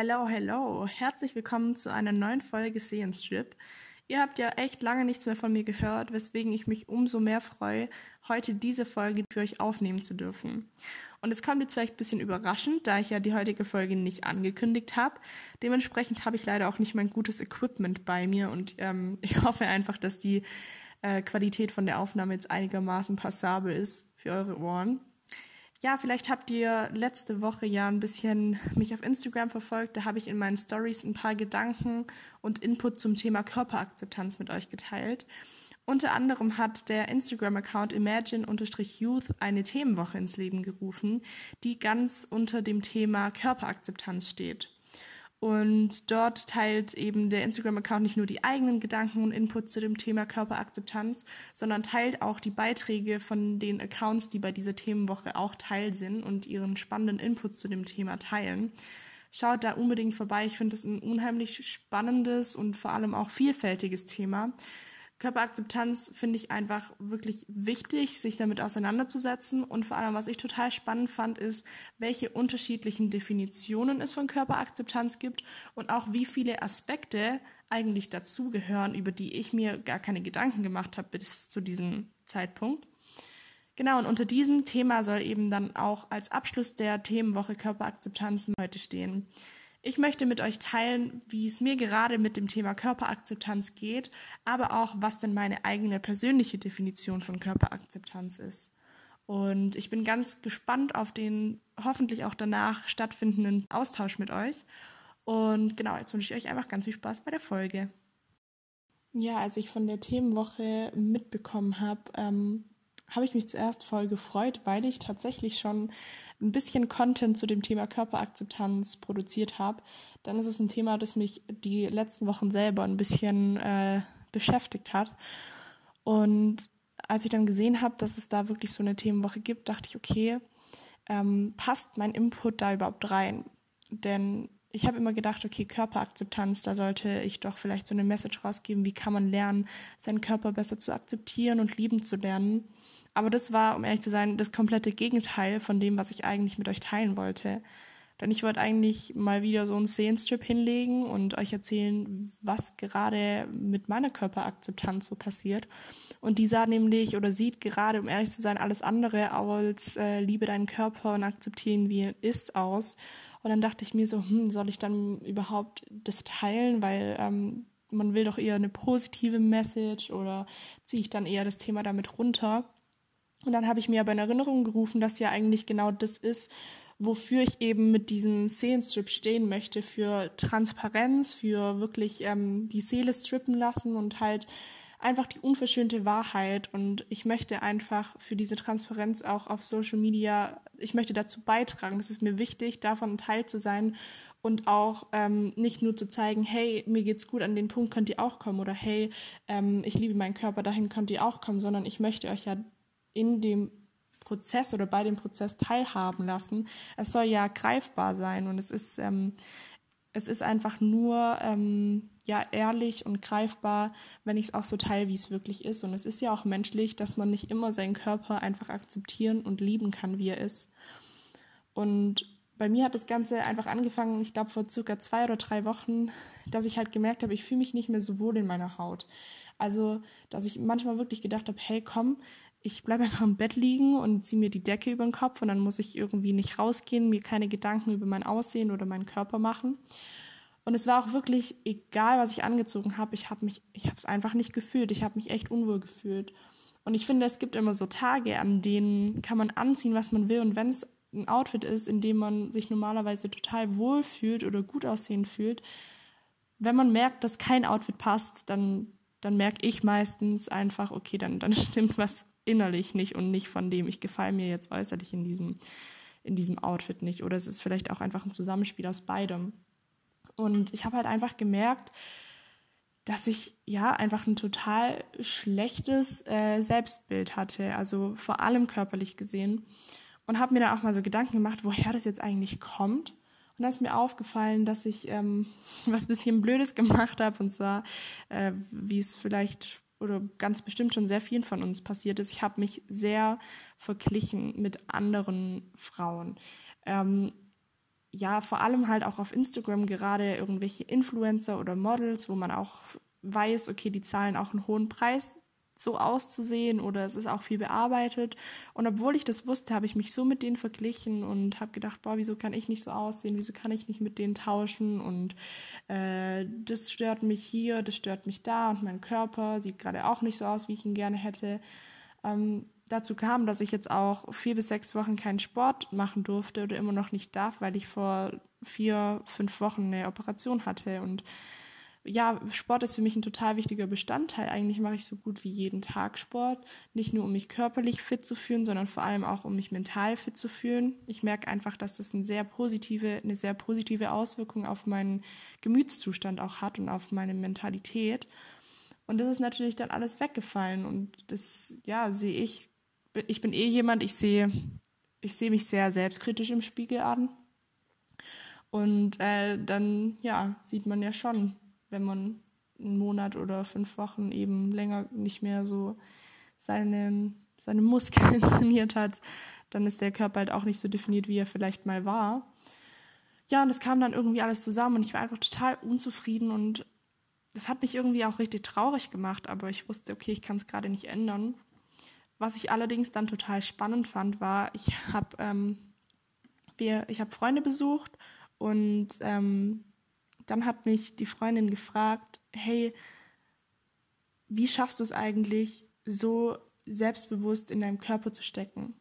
Hello, hello. Herzlich willkommen zu einer neuen Folge Sehenstrip. Ihr habt ja echt lange nichts mehr von mir gehört, weswegen ich mich umso mehr freue, heute diese Folge für euch aufnehmen zu dürfen. Und es kommt jetzt vielleicht ein bisschen überraschend, da ich ja die heutige Folge nicht angekündigt habe. Dementsprechend habe ich leider auch nicht mein gutes Equipment bei mir und ähm, ich hoffe einfach, dass die äh, Qualität von der Aufnahme jetzt einigermaßen passabel ist für eure Ohren. Ja, vielleicht habt ihr letzte Woche ja ein bisschen mich auf Instagram verfolgt. Da habe ich in meinen Stories ein paar Gedanken und Input zum Thema Körperakzeptanz mit euch geteilt. Unter anderem hat der Instagram-Account Imagine-Youth eine Themenwoche ins Leben gerufen, die ganz unter dem Thema Körperakzeptanz steht. Und dort teilt eben der Instagram-Account nicht nur die eigenen Gedanken und Inputs zu dem Thema Körperakzeptanz, sondern teilt auch die Beiträge von den Accounts, die bei dieser Themenwoche auch Teil sind und ihren spannenden Inputs zu dem Thema teilen. Schaut da unbedingt vorbei. Ich finde es ein unheimlich spannendes und vor allem auch vielfältiges Thema. Körperakzeptanz finde ich einfach wirklich wichtig, sich damit auseinanderzusetzen. Und vor allem, was ich total spannend fand, ist, welche unterschiedlichen Definitionen es von Körperakzeptanz gibt und auch wie viele Aspekte eigentlich dazugehören, über die ich mir gar keine Gedanken gemacht habe bis zu diesem Zeitpunkt. Genau, und unter diesem Thema soll eben dann auch als Abschluss der Themenwoche Körperakzeptanz heute stehen. Ich möchte mit euch teilen, wie es mir gerade mit dem Thema Körperakzeptanz geht, aber auch, was denn meine eigene persönliche Definition von Körperakzeptanz ist. Und ich bin ganz gespannt auf den hoffentlich auch danach stattfindenden Austausch mit euch. Und genau, jetzt wünsche ich euch einfach ganz viel Spaß bei der Folge. Ja, als ich von der Themenwoche mitbekommen habe, ähm, habe ich mich zuerst voll gefreut, weil ich tatsächlich schon ein bisschen Content zu dem Thema Körperakzeptanz produziert habe, dann ist es ein Thema, das mich die letzten Wochen selber ein bisschen äh, beschäftigt hat. Und als ich dann gesehen habe, dass es da wirklich so eine Themenwoche gibt, dachte ich, okay, ähm, passt mein Input da überhaupt rein? Denn ich habe immer gedacht, okay, Körperakzeptanz, da sollte ich doch vielleicht so eine Message rausgeben, wie kann man lernen, seinen Körper besser zu akzeptieren und lieben zu lernen. Aber das war, um ehrlich zu sein, das komplette Gegenteil von dem, was ich eigentlich mit euch teilen wollte. Denn ich wollte eigentlich mal wieder so einen Szenenstrip hinlegen und euch erzählen, was gerade mit meiner Körperakzeptanz so passiert. Und die sah nämlich oder sieht gerade, um ehrlich zu sein, alles andere als äh, liebe deinen Körper und akzeptieren, wie er ist, aus. Und dann dachte ich mir so, hm, soll ich dann überhaupt das teilen? Weil ähm, man will doch eher eine positive Message oder ziehe ich dann eher das Thema damit runter? Und dann habe ich mir aber in Erinnerung gerufen, dass ja eigentlich genau das ist, wofür ich eben mit diesem Seelenstrip stehen möchte, für Transparenz, für wirklich ähm, die Seele strippen lassen und halt einfach die unverschönte Wahrheit. Und ich möchte einfach für diese Transparenz auch auf Social Media, ich möchte dazu beitragen. Es ist mir wichtig, davon ein Teil zu sein und auch ähm, nicht nur zu zeigen, hey, mir geht's gut, an den Punkt könnt ihr auch kommen oder hey, ähm, ich liebe meinen Körper, dahin könnt ihr auch kommen, sondern ich möchte euch ja in dem Prozess oder bei dem Prozess teilhaben lassen. Es soll ja greifbar sein und es ist, ähm, es ist einfach nur ähm, ja ehrlich und greifbar, wenn ich es auch so teile, wie es wirklich ist. Und es ist ja auch menschlich, dass man nicht immer seinen Körper einfach akzeptieren und lieben kann, wie er ist. Und bei mir hat das Ganze einfach angefangen, ich glaube vor circa zwei oder drei Wochen, dass ich halt gemerkt habe, ich fühle mich nicht mehr so wohl in meiner Haut. Also, dass ich manchmal wirklich gedacht habe, hey, komm, ich bleibe einfach im Bett liegen und ziehe mir die Decke über den Kopf und dann muss ich irgendwie nicht rausgehen, mir keine Gedanken über mein Aussehen oder meinen Körper machen. Und es war auch wirklich egal, was ich angezogen habe, ich habe mich, ich habe es einfach nicht gefühlt. Ich habe mich echt unwohl gefühlt. Und ich finde, es gibt immer so Tage, an denen kann man anziehen, was man will. Und wenn es ein Outfit ist, in dem man sich normalerweise total wohl fühlt oder gut aussehen fühlt, wenn man merkt, dass kein Outfit passt, dann, dann merke ich meistens einfach, okay, dann, dann stimmt was innerlich nicht und nicht von dem, ich gefalle mir jetzt äußerlich in diesem, in diesem Outfit nicht. Oder es ist vielleicht auch einfach ein Zusammenspiel aus beidem. Und ich habe halt einfach gemerkt, dass ich ja einfach ein total schlechtes äh, Selbstbild hatte, also vor allem körperlich gesehen. Und habe mir dann auch mal so Gedanken gemacht, woher das jetzt eigentlich kommt. Und da ist mir aufgefallen, dass ich ähm, was bisschen Blödes gemacht habe, und zwar, äh, wie es vielleicht oder ganz bestimmt schon sehr vielen von uns passiert ist, ich habe mich sehr verglichen mit anderen Frauen. Ähm, ja, vor allem halt auch auf Instagram gerade irgendwelche Influencer oder Models, wo man auch weiß, okay, die zahlen auch einen hohen Preis, so auszusehen oder es ist auch viel bearbeitet. Und obwohl ich das wusste, habe ich mich so mit denen verglichen und habe gedacht, boah, wieso kann ich nicht so aussehen, wieso kann ich nicht mit denen tauschen und äh, das stört mich hier, das stört mich da und mein Körper sieht gerade auch nicht so aus, wie ich ihn gerne hätte. Ähm, dazu kam, dass ich jetzt auch vier bis sechs Wochen keinen Sport machen durfte oder immer noch nicht darf, weil ich vor vier, fünf Wochen eine Operation hatte und ja, Sport ist für mich ein total wichtiger Bestandteil. Eigentlich mache ich so gut wie jeden Tag Sport. Nicht nur, um mich körperlich fit zu fühlen, sondern vor allem auch, um mich mental fit zu fühlen. Ich merke einfach, dass das eine sehr positive, eine sehr positive Auswirkung auf meinen Gemütszustand auch hat und auf meine Mentalität. Und das ist natürlich dann alles weggefallen. Und das, ja, sehe ich. Ich bin eh jemand, ich sehe, ich sehe mich sehr selbstkritisch im Spiegel an. Und äh, dann, ja, sieht man ja schon, wenn man einen Monat oder fünf Wochen eben länger nicht mehr so seine, seine Muskeln trainiert hat, dann ist der Körper halt auch nicht so definiert, wie er vielleicht mal war. Ja, und es kam dann irgendwie alles zusammen und ich war einfach total unzufrieden und das hat mich irgendwie auch richtig traurig gemacht, aber ich wusste, okay, ich kann es gerade nicht ändern. Was ich allerdings dann total spannend fand, war, ich habe ähm, habe Freunde besucht und ähm, dann hat mich die Freundin gefragt, hey, wie schaffst du es eigentlich, so selbstbewusst in deinem Körper zu stecken?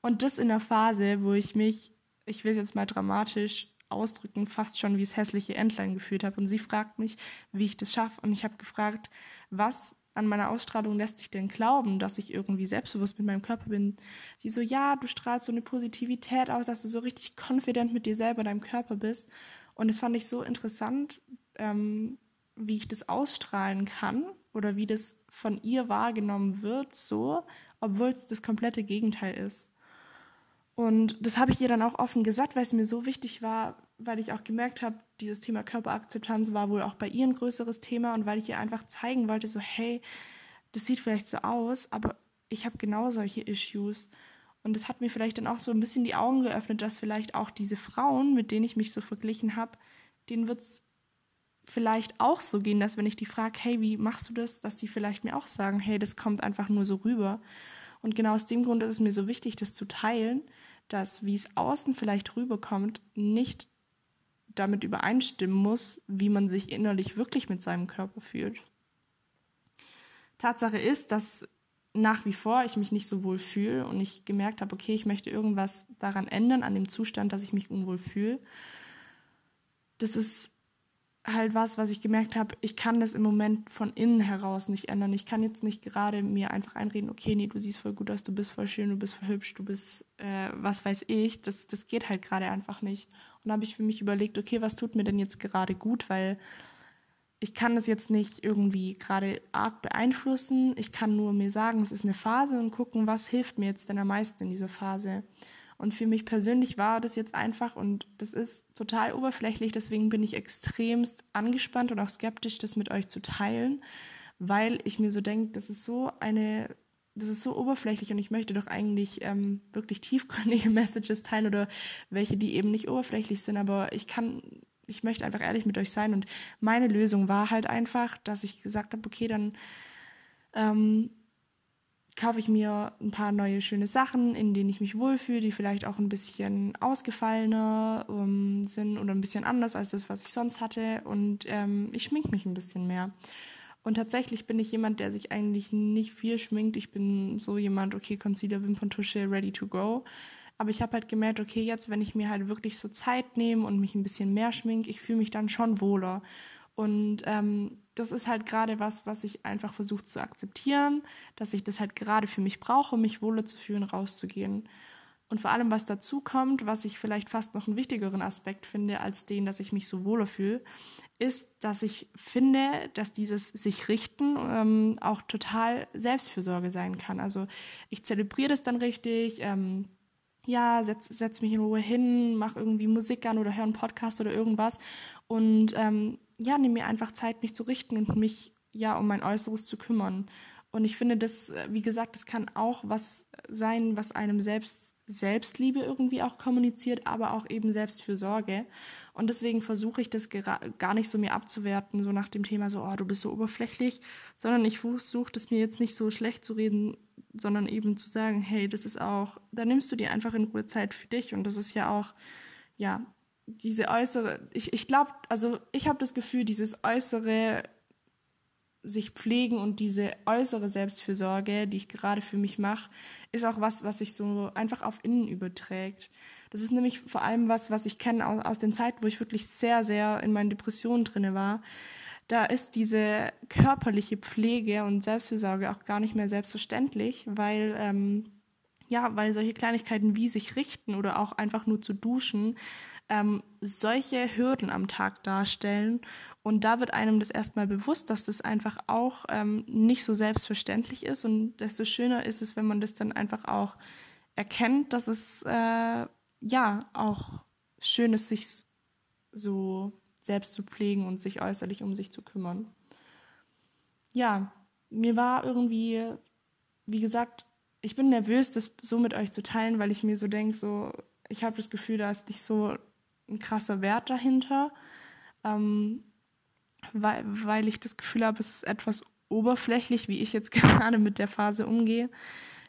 Und das in der Phase, wo ich mich, ich will es jetzt mal dramatisch ausdrücken, fast schon wie das hässliche Entlein gefühlt habe. Und sie fragt mich, wie ich das schaffe. Und ich habe gefragt, was an meiner Ausstrahlung lässt sich denn glauben, dass ich irgendwie selbstbewusst mit meinem Körper bin? Sie so, ja, du strahlst so eine Positivität aus, dass du so richtig confident mit dir selber, deinem Körper bist. Und das fand ich so interessant, ähm, wie ich das ausstrahlen kann oder wie das von ihr wahrgenommen wird, so, obwohl es das komplette Gegenteil ist. Und das habe ich ihr dann auch offen gesagt, weil es mir so wichtig war, weil ich auch gemerkt habe, dieses Thema Körperakzeptanz war wohl auch bei ihr ein größeres Thema und weil ich ihr einfach zeigen wollte, so hey, das sieht vielleicht so aus, aber ich habe genau solche Issues. Und das hat mir vielleicht dann auch so ein bisschen die Augen geöffnet, dass vielleicht auch diese Frauen, mit denen ich mich so verglichen habe, denen wird es vielleicht auch so gehen, dass wenn ich die frage, hey, wie machst du das, dass die vielleicht mir auch sagen, hey, das kommt einfach nur so rüber. Und genau aus dem Grund ist es mir so wichtig, das zu teilen, dass wie es außen vielleicht rüberkommt, nicht damit übereinstimmen muss, wie man sich innerlich wirklich mit seinem Körper fühlt. Tatsache ist, dass nach wie vor ich mich nicht so wohl fühle und ich gemerkt habe, okay, ich möchte irgendwas daran ändern, an dem Zustand, dass ich mich unwohl fühle. Das ist halt was, was ich gemerkt habe, ich kann das im Moment von innen heraus nicht ändern. Ich kann jetzt nicht gerade mir einfach einreden, okay, nee, du siehst voll gut aus, du bist voll schön, du bist voll hübsch, du bist, äh, was weiß ich. Das, das geht halt gerade einfach nicht. Und da habe ich für mich überlegt, okay, was tut mir denn jetzt gerade gut, weil ich kann das jetzt nicht irgendwie gerade arg beeinflussen. Ich kann nur mir sagen, es ist eine Phase und gucken, was hilft mir jetzt denn am meisten in dieser Phase. Und für mich persönlich war das jetzt einfach und das ist total oberflächlich, deswegen bin ich extremst angespannt und auch skeptisch, das mit euch zu teilen, weil ich mir so denke, das ist so eine, das ist so oberflächlich und ich möchte doch eigentlich ähm, wirklich tiefgründige Messages teilen oder welche, die eben nicht oberflächlich sind, aber ich kann ich möchte einfach ehrlich mit euch sein. Und meine Lösung war halt einfach, dass ich gesagt habe, okay, dann ähm, kaufe ich mir ein paar neue schöne Sachen, in denen ich mich wohlfühle, die vielleicht auch ein bisschen ausgefallener ähm, sind oder ein bisschen anders als das, was ich sonst hatte. Und ähm, ich schmink mich ein bisschen mehr. Und tatsächlich bin ich jemand, der sich eigentlich nicht viel schminkt. Ich bin so jemand, okay, Concealer, Wimperntusche, ready to go. Aber ich habe halt gemerkt, okay, jetzt, wenn ich mir halt wirklich so Zeit nehme und mich ein bisschen mehr schminke, ich fühle mich dann schon wohler. Und ähm, das ist halt gerade was, was ich einfach versuche zu akzeptieren, dass ich das halt gerade für mich brauche, um mich wohler zu fühlen, rauszugehen. Und vor allem, was dazu kommt, was ich vielleicht fast noch einen wichtigeren Aspekt finde, als den, dass ich mich so wohler fühle, ist, dass ich finde, dass dieses sich richten ähm, auch total Selbstfürsorge sein kann. Also ich zelebriere das dann richtig. Ähm, ja, setz, setz mich in Ruhe hin, mach irgendwie Musik an oder höre einen Podcast oder irgendwas und ähm, ja, nehme mir einfach Zeit, mich zu richten und mich ja um mein Äußeres zu kümmern. Und ich finde, das, wie gesagt, das kann auch was sein, was einem selbst Selbstliebe irgendwie auch kommuniziert, aber auch eben Selbstfürsorge. Und deswegen versuche ich das gar nicht so mir abzuwerten, so nach dem Thema so, oh, du bist so oberflächlich, sondern ich versuche das mir jetzt nicht so schlecht zu reden, sondern eben zu sagen, hey, das ist auch, da nimmst du dir einfach in Ruhe Zeit für dich und das ist ja auch, ja, diese äußere, ich, ich glaube, also ich habe das Gefühl, dieses äußere sich pflegen und diese äußere Selbstfürsorge, die ich gerade für mich mache, ist auch was, was sich so einfach auf innen überträgt. Das ist nämlich vor allem was, was ich kenne aus, aus den Zeiten, wo ich wirklich sehr, sehr in meinen Depressionen drinne war. Da ist diese körperliche Pflege und Selbstfürsorge auch gar nicht mehr selbstverständlich, weil ähm, ja, weil solche Kleinigkeiten wie sich richten oder auch einfach nur zu duschen ähm, solche Hürden am Tag darstellen. Und da wird einem das erstmal bewusst, dass das einfach auch ähm, nicht so selbstverständlich ist. Und desto schöner ist es, wenn man das dann einfach auch erkennt, dass es äh, ja auch schön ist, sich so selbst zu pflegen und sich äußerlich um sich zu kümmern. Ja, mir war irgendwie, wie gesagt, ich bin nervös, das so mit euch zu teilen, weil ich mir so denke, so, ich habe das Gefühl, da ist nicht so ein krasser Wert dahinter, ähm, weil, weil ich das Gefühl habe, es ist etwas oberflächlich, wie ich jetzt gerade mit der Phase umgehe.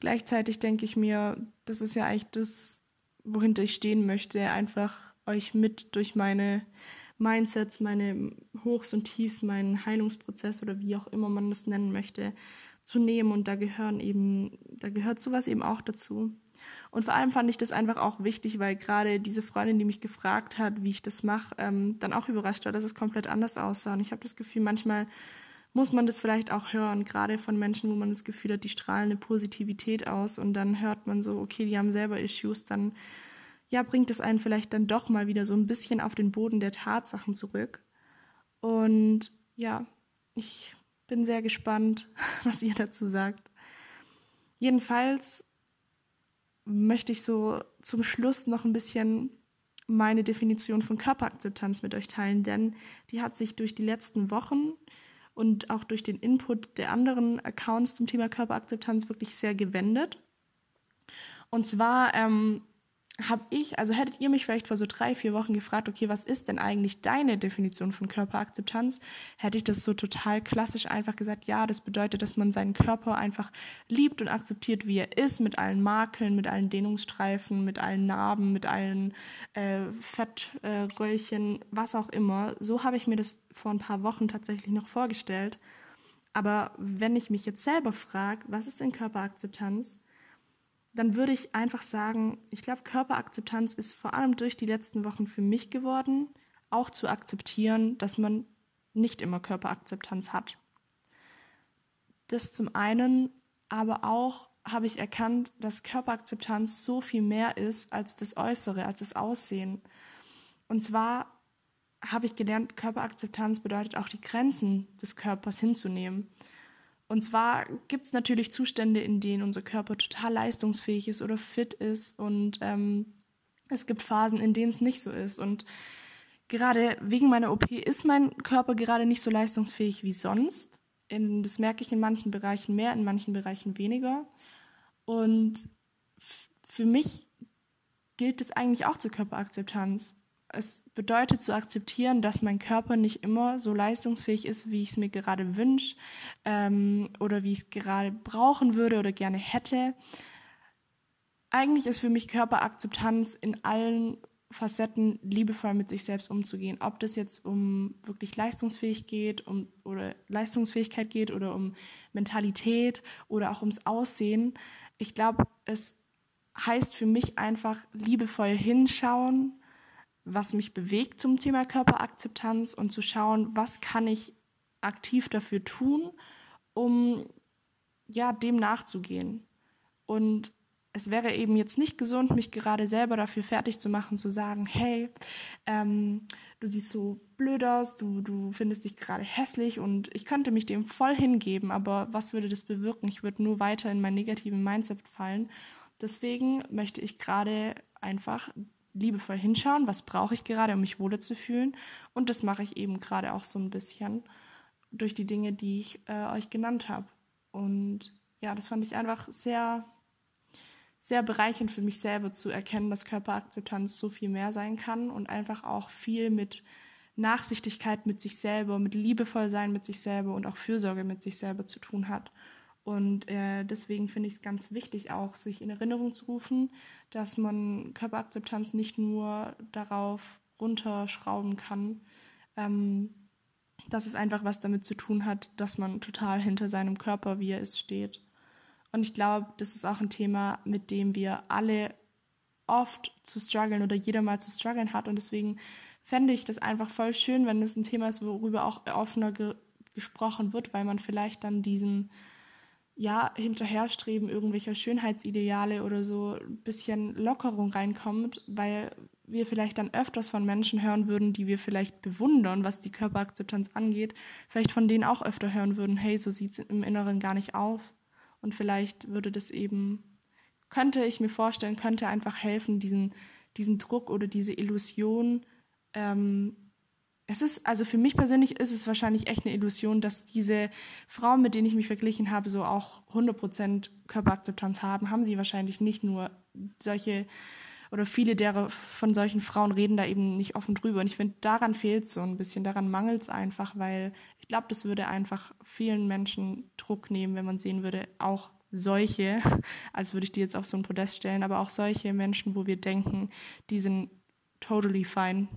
Gleichzeitig denke ich mir, das ist ja eigentlich das, wohinter ich stehen möchte, einfach euch mit durch meine Mindsets, meine Hochs und Tiefs, meinen Heilungsprozess oder wie auch immer man das nennen möchte, zu nehmen. Und da gehören eben, da gehört sowas eben auch dazu. Und vor allem fand ich das einfach auch wichtig, weil gerade diese Freundin, die mich gefragt hat, wie ich das mache, ähm, dann auch überrascht war, dass es komplett anders aussah. Und ich habe das Gefühl, manchmal muss man das vielleicht auch hören, gerade von Menschen, wo man das Gefühl hat, die strahlen eine Positivität aus und dann hört man so, okay, die haben selber Issues, dann ja, bringt es einen vielleicht dann doch mal wieder so ein bisschen auf den Boden der Tatsachen zurück. Und ja, ich bin sehr gespannt, was ihr dazu sagt. Jedenfalls möchte ich so zum Schluss noch ein bisschen meine Definition von Körperakzeptanz mit euch teilen, denn die hat sich durch die letzten Wochen und auch durch den Input der anderen Accounts zum Thema Körperakzeptanz wirklich sehr gewendet. Und zwar ähm, habe ich, also hättet ihr mich vielleicht vor so drei, vier Wochen gefragt, okay, was ist denn eigentlich deine Definition von Körperakzeptanz, hätte ich das so total klassisch einfach gesagt, ja, das bedeutet, dass man seinen Körper einfach liebt und akzeptiert, wie er ist, mit allen Makeln, mit allen Dehnungsstreifen, mit allen Narben, mit allen äh, Fettröllchen, äh, was auch immer. So habe ich mir das vor ein paar Wochen tatsächlich noch vorgestellt. Aber wenn ich mich jetzt selber frage, was ist denn Körperakzeptanz? Dann würde ich einfach sagen, ich glaube, Körperakzeptanz ist vor allem durch die letzten Wochen für mich geworden, auch zu akzeptieren, dass man nicht immer Körperakzeptanz hat. Das zum einen, aber auch habe ich erkannt, dass Körperakzeptanz so viel mehr ist als das Äußere, als das Aussehen. Und zwar habe ich gelernt, Körperakzeptanz bedeutet auch die Grenzen des Körpers hinzunehmen. Und zwar gibt es natürlich Zustände, in denen unser Körper total leistungsfähig ist oder fit ist. Und ähm, es gibt Phasen, in denen es nicht so ist. Und gerade wegen meiner OP ist mein Körper gerade nicht so leistungsfähig wie sonst. In, das merke ich in manchen Bereichen mehr, in manchen Bereichen weniger. Und für mich gilt es eigentlich auch zur Körperakzeptanz es bedeutet zu akzeptieren, dass mein Körper nicht immer so leistungsfähig ist, wie ich es mir gerade wünsche ähm, oder wie ich es gerade brauchen würde oder gerne hätte. Eigentlich ist für mich Körperakzeptanz in allen Facetten liebevoll mit sich selbst umzugehen. Ob das jetzt um wirklich leistungsfähig geht um, oder Leistungsfähigkeit geht oder um Mentalität oder auch ums Aussehen. Ich glaube, es heißt für mich einfach liebevoll hinschauen, was mich bewegt zum Thema Körperakzeptanz und zu schauen, was kann ich aktiv dafür tun, um ja dem nachzugehen. Und es wäre eben jetzt nicht gesund, mich gerade selber dafür fertig zu machen, zu sagen, hey, ähm, du siehst so blöd aus, du, du findest dich gerade hässlich und ich könnte mich dem voll hingeben, aber was würde das bewirken? Ich würde nur weiter in mein negativen Mindset fallen. Deswegen möchte ich gerade einfach liebevoll hinschauen, was brauche ich gerade, um mich wohler zu fühlen. Und das mache ich eben gerade auch so ein bisschen durch die Dinge, die ich äh, euch genannt habe. Und ja, das fand ich einfach sehr, sehr bereichernd für mich selber zu erkennen, dass Körperakzeptanz so viel mehr sein kann und einfach auch viel mit Nachsichtigkeit mit sich selber, mit liebevoll sein mit sich selber und auch Fürsorge mit sich selber zu tun hat. Und äh, deswegen finde ich es ganz wichtig, auch sich in Erinnerung zu rufen, dass man Körperakzeptanz nicht nur darauf runterschrauben kann, ähm, dass es einfach was damit zu tun hat, dass man total hinter seinem Körper, wie er ist, steht. Und ich glaube, das ist auch ein Thema, mit dem wir alle oft zu strugglen oder jeder mal zu strugglen hat. Und deswegen fände ich das einfach voll schön, wenn es ein Thema ist, worüber auch offener ge gesprochen wird, weil man vielleicht dann diesen ja, hinterherstreben irgendwelcher Schönheitsideale oder so ein bisschen Lockerung reinkommt, weil wir vielleicht dann öfters von Menschen hören würden, die wir vielleicht bewundern, was die Körperakzeptanz angeht, vielleicht von denen auch öfter hören würden, hey, so sieht es im Inneren gar nicht aus. Und vielleicht würde das eben, könnte ich mir vorstellen, könnte einfach helfen, diesen, diesen Druck oder diese Illusion ähm, es ist, also für mich persönlich ist es wahrscheinlich echt eine Illusion, dass diese Frauen, mit denen ich mich verglichen habe, so auch 100% Körperakzeptanz haben. Haben sie wahrscheinlich nicht nur solche oder viele derer von solchen Frauen reden da eben nicht offen drüber. Und ich finde, daran fehlt so ein bisschen, daran mangelt es einfach, weil ich glaube, das würde einfach vielen Menschen Druck nehmen, wenn man sehen würde, auch solche, als würde ich die jetzt auf so ein Podest stellen, aber auch solche Menschen, wo wir denken, die sind totally fine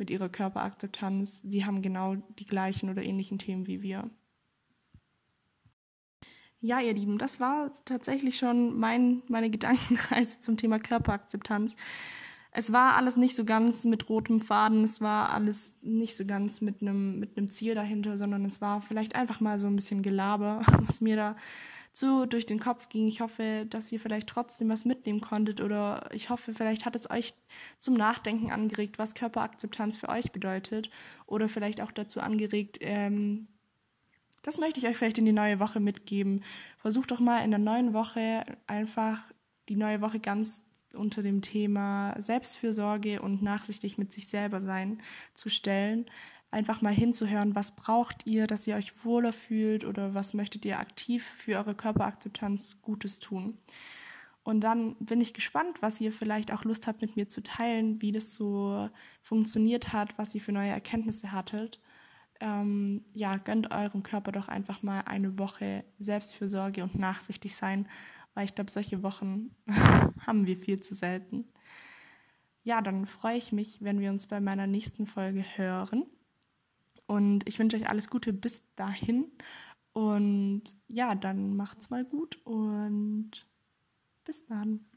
mit ihrer Körperakzeptanz, sie haben genau die gleichen oder ähnlichen Themen wie wir. Ja, ihr Lieben, das war tatsächlich schon mein, meine Gedankenreise zum Thema Körperakzeptanz. Es war alles nicht so ganz mit rotem Faden, es war alles nicht so ganz mit einem mit einem Ziel dahinter, sondern es war vielleicht einfach mal so ein bisschen Gelaber, was mir da so durch den Kopf ging. Ich hoffe, dass ihr vielleicht trotzdem was mitnehmen konntet oder ich hoffe, vielleicht hat es euch zum Nachdenken angeregt, was Körperakzeptanz für euch bedeutet oder vielleicht auch dazu angeregt, ähm, das möchte ich euch vielleicht in die neue Woche mitgeben. Versucht doch mal in der neuen Woche einfach die neue Woche ganz unter dem Thema Selbstfürsorge und nachsichtig mit sich selber sein zu stellen einfach mal hinzuhören, was braucht ihr, dass ihr euch wohler fühlt oder was möchtet ihr aktiv für eure Körperakzeptanz Gutes tun. Und dann bin ich gespannt, was ihr vielleicht auch Lust habt, mit mir zu teilen, wie das so funktioniert hat, was ihr für neue Erkenntnisse hattet. Ähm, ja, gönnt eurem Körper doch einfach mal eine Woche Selbstfürsorge und nachsichtig sein, weil ich glaube, solche Wochen haben wir viel zu selten. Ja, dann freue ich mich, wenn wir uns bei meiner nächsten Folge hören. Und ich wünsche euch alles Gute bis dahin. Und ja, dann macht's mal gut und bis dann.